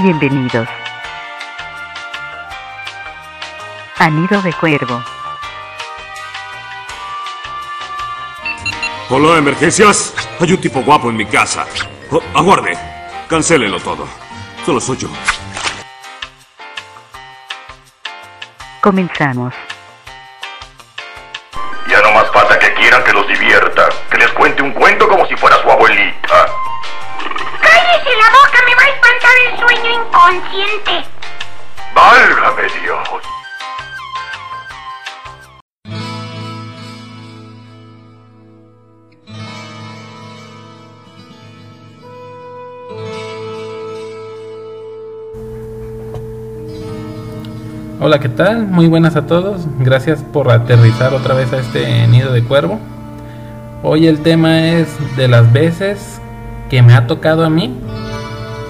Bienvenidos. A Nido de Cuervo. Hola, emergencias. Hay un tipo guapo en mi casa. Oh, aguarde. Cancélelo todo. Solo soy yo. Comenzamos. ¡Válgame Dios! Hola, ¿qué tal? Muy buenas a todos. Gracias por aterrizar otra vez a este nido de cuervo. Hoy el tema es de las veces que me ha tocado a mí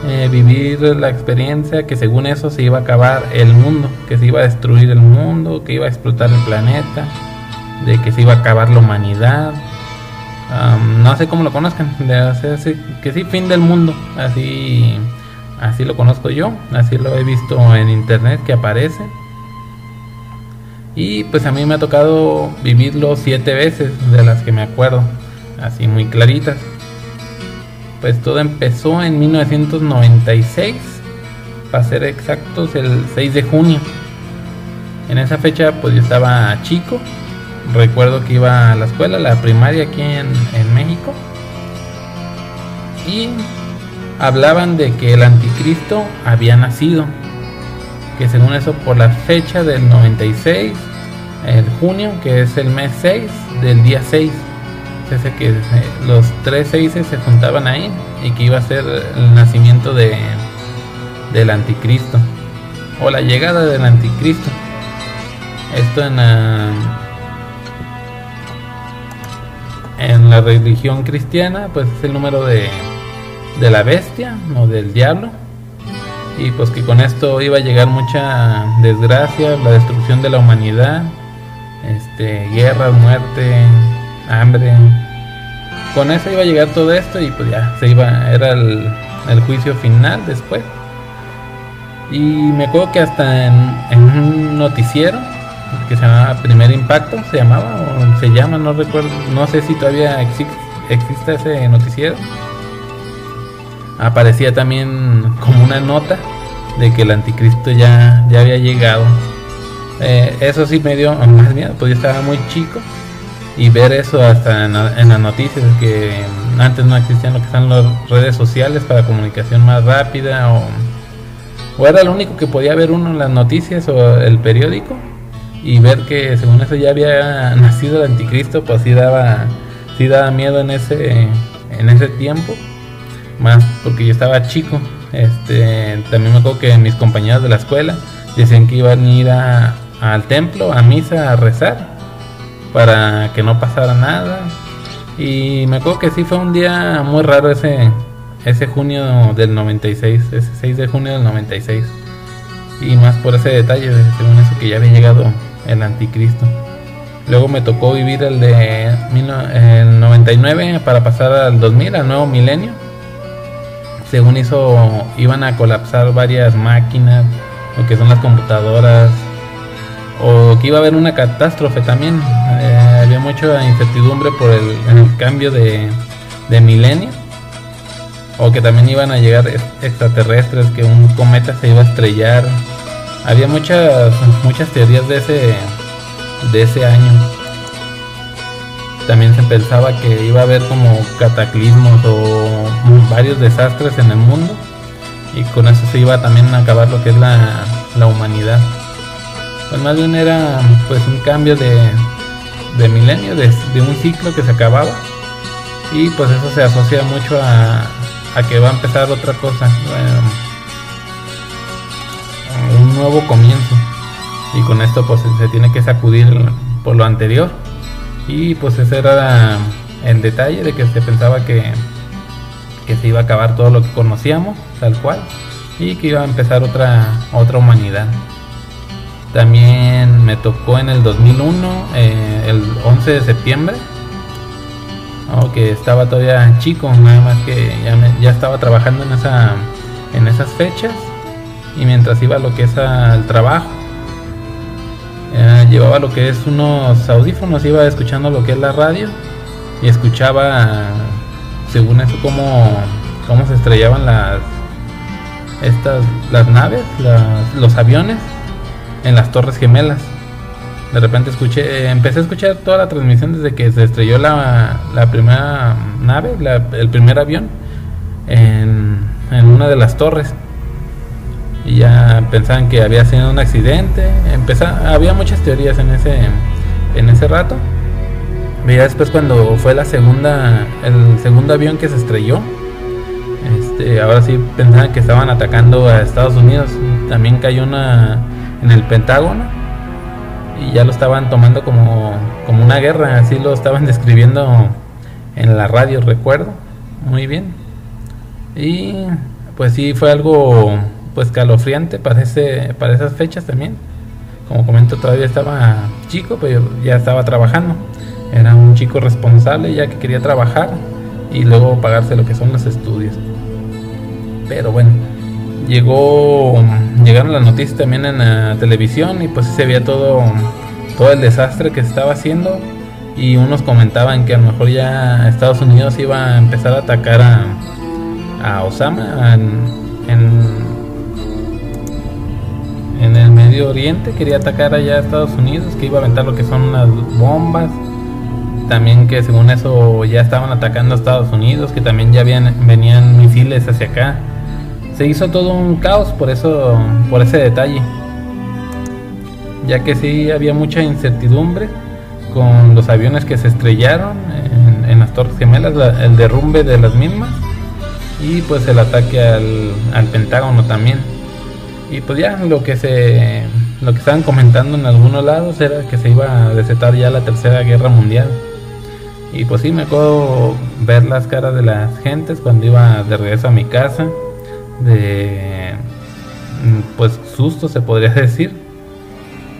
eh, vivir la experiencia que según eso se iba a acabar el mundo, que se iba a destruir el mundo, que iba a explotar el planeta, de que se iba a acabar la humanidad. Am, no sé cómo lo conozcan, de hacer que sí, fin del mundo, así, así lo conozco yo, así lo he visto en internet que aparece. Y pues a mí me ha tocado vivirlo siete veces, de las que me acuerdo, así muy claritas. Pues todo empezó en 1996, para ser exactos, el 6 de junio. En esa fecha pues yo estaba chico, recuerdo que iba a la escuela, la primaria aquí en, México. Y hablaban de que el anticristo había nacido que según eso por la fecha del 96, el junio, que es el mes 6, del día 6, se hace que los tres seises se juntaban ahí y que iba a ser el nacimiento de, del anticristo o la llegada del anticristo. Esto en la, en la religión cristiana, pues es el número de, de la bestia o del diablo y pues que con esto iba a llegar mucha desgracia, la destrucción de la humanidad, este, guerra, muerte, hambre. Con eso iba a llegar todo esto y pues ya se iba, era el, juicio final después. Y me acuerdo que hasta en, en un noticiero que se llamaba Primer Impacto, se llamaba o se llama, no recuerdo, no sé si todavía exi- existe ese noticiero aparecía también como una nota de que el anticristo ya, ya había llegado. Eh, eso sí me dio más miedo, pues yo estaba muy chico y ver eso hasta en, en las noticias, que antes no existían lo que están las redes sociales para comunicación más rápida o, o era lo único que podía ver uno en las noticias o el periódico y ver que según eso ya había nacido el anticristo, pues sí daba, sí daba miedo en ese, en ese tiempo más porque yo estaba chico. Este, también me acuerdo que mis compañeros de la escuela decían que iban a ir a- al templo, a misa, a rezar, para que no pasara nada. Y me acuerdo que sí fue un día muy raro ese, ese junio del 96, ese 6 de junio del 96. Y más por ese detalle, de- según eso que ya había llegado el anticristo. Luego me tocó vivir el de el 99 para pasar al 2000, al nuevo milenio según eso iban a colapsar varias máquinas, lo que son las computadoras, o que iba a haber una catástrofe también. Mucha incertidumbre por el, el cambio de, de milenio, o que también iban a llegar ex- extraterrestres, que un cometa se iba a estrellar. Había muchas muchas teorías de ese de ese año. También se pensaba que iba a haber como cataclismos o varios desastres en el mundo y con eso se iba también a acabar lo que es la, la humanidad. Pues más bien era pues un cambio de, de milenio, de, de un ciclo que se acababa. Y pues eso se asocia mucho a, a que va a empezar otra cosa, eh, un nuevo comienzo. Y con esto pues se tiene que sacudir por lo anterior. Y pues ese era el detalle de que se pensaba que, que se iba a acabar todo lo que conocíamos, tal cual, y que iba a empezar otra, otra humanidad. También me tocó en el 2001, eh, el 11 de septiembre, aunque estaba todavía chico, nada más que ya, me- ya estaba trabajando en, esa, en esas fechas. Y mientras iba lo que es al trabajo llevaba lo que es unos audífonos, iba escuchando lo que es la radio y escuchaba según eso cómo, cómo se estrellaban las estas las naves, las- los aviones en las torres gemelas. De repente escuché, empecé a escuchar toda la transmisión desde que se estrelló la, la primera nave, la- el primer avión, en, en una de las torres. Y ya pensaban que había sido un accidente. Empeza- había muchas teorías en ese, en ese rato. Y ya después cuando fue la segunda, el segundo avión que se estrelló, este, ahora sí pensaban que estaban atacando a Estados Unidos. También cayó una en el Pentágono y ya lo estaban tomando como, como una guerra, así lo estaban describiendo en la radio, recuerdo, muy bien. Y pues sí fue algo pues calofriante para, ese, para esas fechas también. Como comento, todavía estaba chico, pero ya estaba trabajando. Era un chico responsable ya que quería trabajar y luego pagarse lo que son los estudios. Pero bueno, llegó llegaron las noticias también en la televisión y pues se veía todo todo el desastre que se estaba haciendo. Y unos comentaban que a lo mejor ya Estados Unidos iba a empezar a atacar a, a Osama en, en el Medio Oriente. Quería atacar allá a Estados Unidos que iba a aventar lo que son unas bombas. También que según eso ya estaban atacando a Estados Unidos que también ya habían venían misiles hacia acá se hizo todo un caos por eso por ese detalle ya que sí había mucha incertidumbre con los aviones que se estrellaron en, en las Torres Gemelas, la- el derrumbe de las mismas y pues el ataque al, al Pentágono también. Y pues ya lo que se lo que estaban comentando en algunos lados era que se iba a desatar ya la tercera guerra mundial. Y pues sí me acuerdo ver las caras de las gentes cuando iba de regreso a mi casa, de mm, pues susto se podría decir,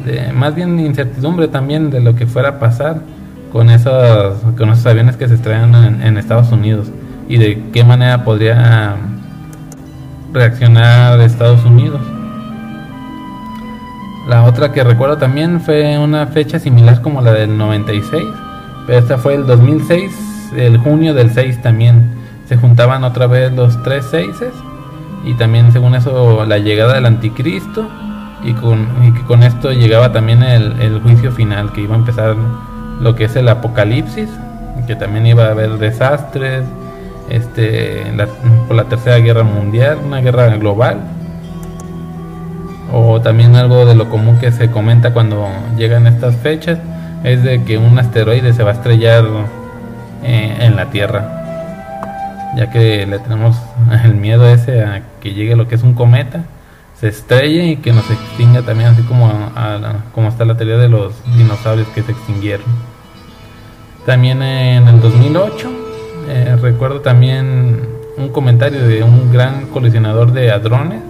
de más bien incertidumbre también de lo que fuera a pasar con esos con esos aviones que se estrellan en, en Estados Unidos y de qué manera podría reaccionar Estados Unidos. La otra que recuerdo también fue una fecha similar como la del 96, pero esta fue el 2006, el junio del 6 también. Se juntaban otra vez los tres seises y también según eso la llegada del anticristo y, con, y con esto llegaba también el, el juicio final, que iba a empezar lo que es el apocalipsis, que también iba a haber desastres, este, la, por la tercera guerra mundial, una guerra global o también algo de lo común que se comenta cuando llegan estas fechas es de que un asteroide se va a estrellar eh, en la Tierra ya que le tenemos el miedo ese a que llegue lo que es un cometa se estrelle y que nos extinga también así como a como está la teoría de los dinosaurios que se extinguieron. También en el 2008 eh, recuerdo también un comentario de un gran colisionador de hadrones.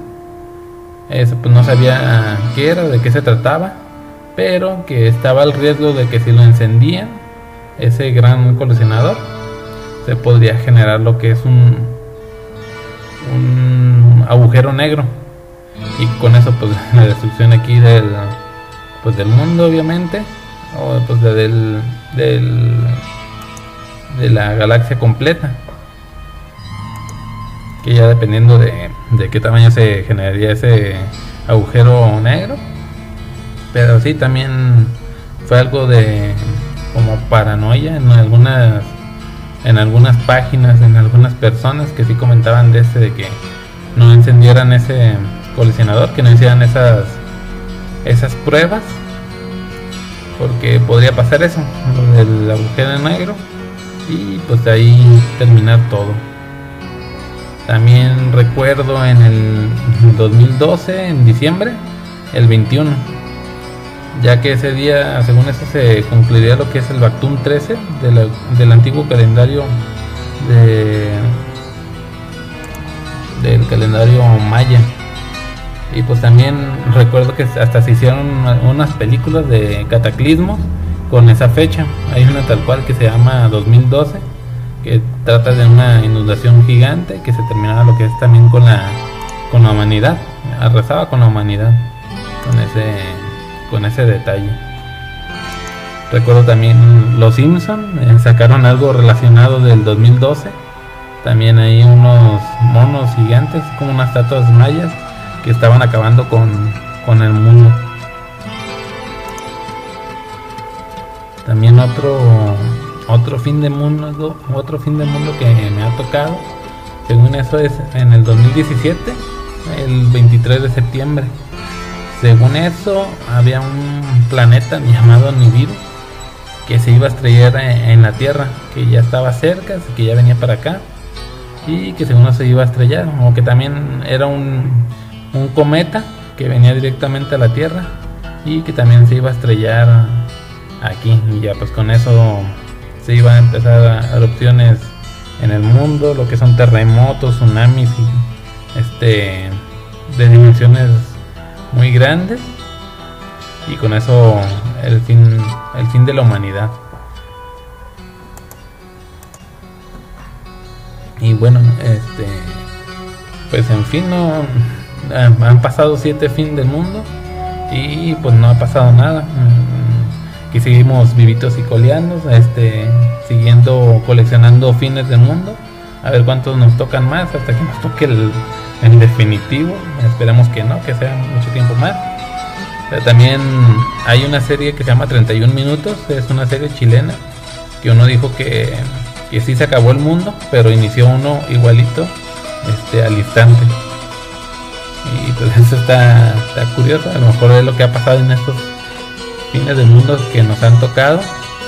Ese, pues no sabía qué era, de qué se trataba, pero que estaba el riesgo de que si lo encendían, ese gran colisionador, se podría generar lo que es un, un agujero negro. Y con eso, pues la destrucción aquí del, pues, del mundo, obviamente, o pues de- del, del, de la galaxia completa que ya dependiendo de, de qué tamaño se generaría ese agujero negro. Pero sí, también fue algo de como paranoia en algunas en algunas páginas, en algunas personas que sí comentaban de ese de que no encendieran ese colisionador, que no hicieran esas esas pruebas porque podría pasar eso, del agujero negro y pues de ahí terminar todo. También recuerdo en el 2012, en diciembre, el 21, ya que ese día, según eso, se concluiría lo que es el Bactum 13 de la- del antiguo calendario de, del calendario maya. Y pues también recuerdo que hasta se hicieron unas películas de cataclismos con esa fecha. Hay una tal cual que se llama 2012 que trata de una inundación gigante que se terminaba lo que es también con la con la humanidad, arrasaba con la humanidad, con ese, con ese detalle. Recuerdo también Los Simpson eh, sacaron algo relacionado del 2012. También hay unos monos gigantes, como unas estatuas mayas, que estaban acabando con, con el mundo. También otro otro fin de mundo, otro fin de mundo que me ha tocado. Según eso es en el 2017, el 23 de septiembre. Según eso, había un planeta llamado Nibiru que se iba a estrellar en la Tierra, que ya estaba cerca, que ya venía para acá y que según se iba a estrellar, o que también era un, un cometa que venía directamente a la Tierra y que también se iba a estrellar aquí y ya pues con eso se iban a empezar erupciones en el mundo, lo que son terremotos, tsunamis este de dimensiones muy grandes y con eso el fin el fin de la humanidad. Y bueno, este pues en fin no han pasado siete fin del mundo y pues no ha pasado nada. Que seguimos vivitos y coleando, este, siguiendo coleccionando fines del mundo, a ver cuántos nos tocan más hasta que nos toque el definitivo, esperemos que no, que sea mucho tiempo más. Pero también hay una serie que se llama 31 minutos, es una serie chilena que uno dijo que, que sí se acabó el mundo, pero inició uno igualito este, al instante. Y pues eso está, está curioso, a lo mejor es lo que ha pasado en estos fines del mundo que nos han tocado,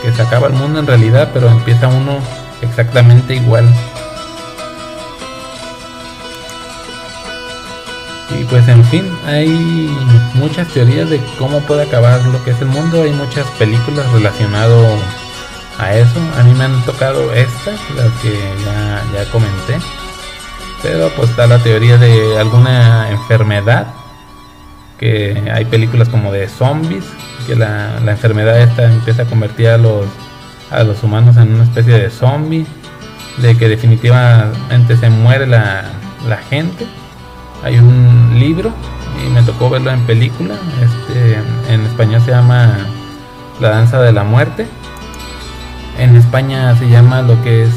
que se acaba el mundo en realidad, pero empieza uno exactamente igual. Y pues en fin, hay muchas teorías de cómo puede acabar lo que es el mundo, hay muchas películas relacionado a eso. A mí me han tocado estas, las que ya, ya comenté. Pero pues está la teoría de alguna enfermedad, que hay películas como de zombies, que la, enfermedad esta empieza a convertir a los, a los humanos en una especie de zombie, de que definitivamente se muere la, la gente. Hay un libro y me tocó verlo en película, este, en español se llama La danza de la muerte. En España se llama lo que es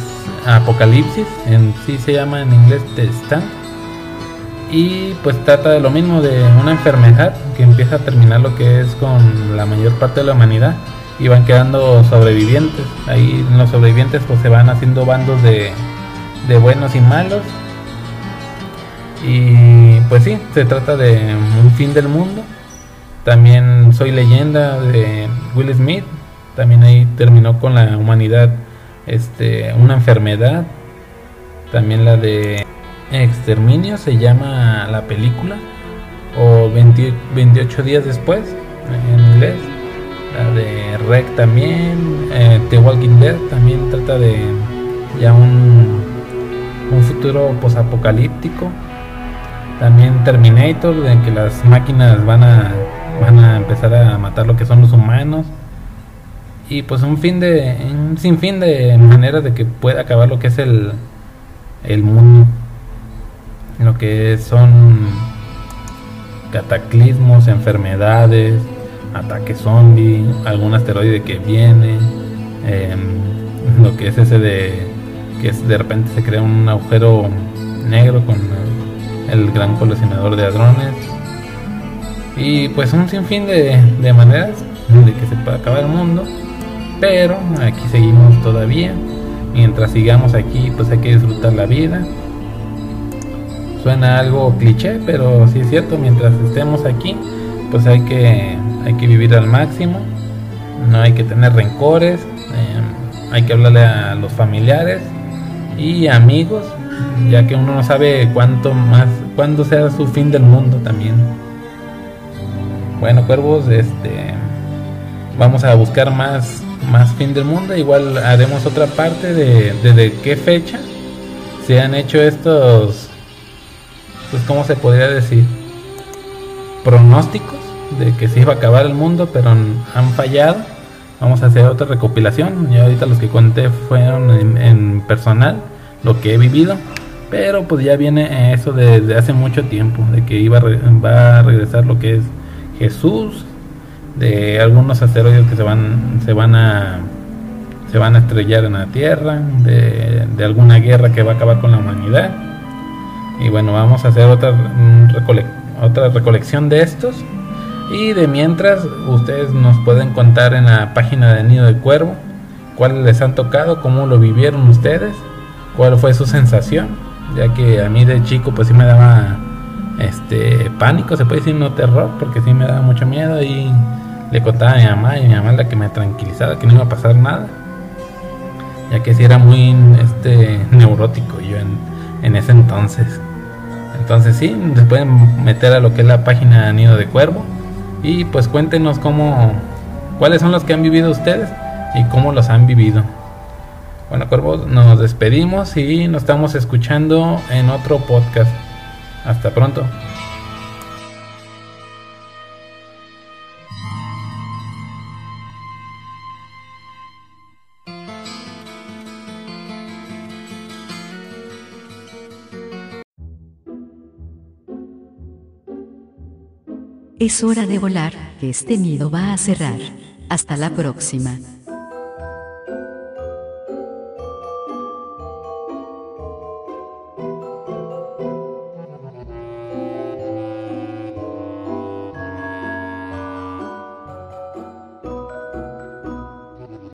Apocalipsis, en sí se llama en inglés Stand y pues trata de lo mismo, de una enfermedad que empieza a terminar lo que es con la mayor parte de la humanidad y van quedando sobrevivientes. Ahí los sobrevivientes pues se van haciendo bandos de buenos y malos. Y pues sí, se trata de un fin del mundo. También Soy leyenda de Will Smith. También ahí terminó con la humanidad este, una enfermedad. También la de Exterminio se llama la película, o 28 días después, en inglés. La de Rec también, eh, The Walking Dead también trata de ya un, un futuro posapocalíptico. También Terminator, de que las máquinas van a, van a empezar a matar lo que son los humanos. Y pues un fin de, un sinfín de maneras de que pueda acabar lo que es el, el mundo lo que son cataclismos, enfermedades, ataques zombie, algún asteroide que viene, em, lo que es ese de que de repente se crea un agujero negro con el, gran colisionador de hadrones y pues un sinfín de, de maneras de que se pueda acabar el mundo pero aquí seguimos todavía. Mientras sigamos aquí pues hay que disfrutar la vida. Suena algo cliché, pero sí es cierto, mientras estemos aquí, pues hay que, hay que vivir al máximo, no hay que tener rencores, em, hay que hablarle a los familiares y amigos, ya que uno no sabe cuánto más, cuándo sea su fin del mundo también. Bueno, cuervos, este vamos a buscar más, más fin del mundo. Igual haremos otra parte de desde qué fecha se han hecho estos pues cómo se podría decir, pronósticos de que se iba a acabar el mundo, pero han fallado. Vamos a hacer otra recopilación. Y ahorita los que conté fueron en, personal, lo que he vivido. Pero pues ya viene eso desde hace mucho tiempo, de que iba va a regresar lo que es Jesús, de algunos asteroides que se van, se van a se van a estrellar en la Tierra, de, de alguna guerra que va a acabar con la humanidad. Y bueno, vamos a hacer otra, recole- otra recolección de estos. Y de mientras, ustedes nos pueden contar en la página de Nido de Cuervo cuáles les han tocado, cómo lo vivieron ustedes, cuál fue su sensación, ya que a mí de chico pues sí me daba este pánico, se puede decir no terror, porque sí me daba mucho miedo y le contaba a mi mamá y mi mamá la que me tranquilizaba que no iba a pasar nada, ya que sí era muy este neurótico yo en, en ese entonces. Entonces sí, se pueden meter a lo que es la página Nido de Cuervo y pues cuéntenos cómo, cuáles son los que han vivido ustedes y cómo los han vivido. Bueno, Cuervos, nos despedimos y nos estamos escuchando en otro podcast. Hasta pronto. Es hora de volar, que este nido va a cerrar. Hasta la próxima.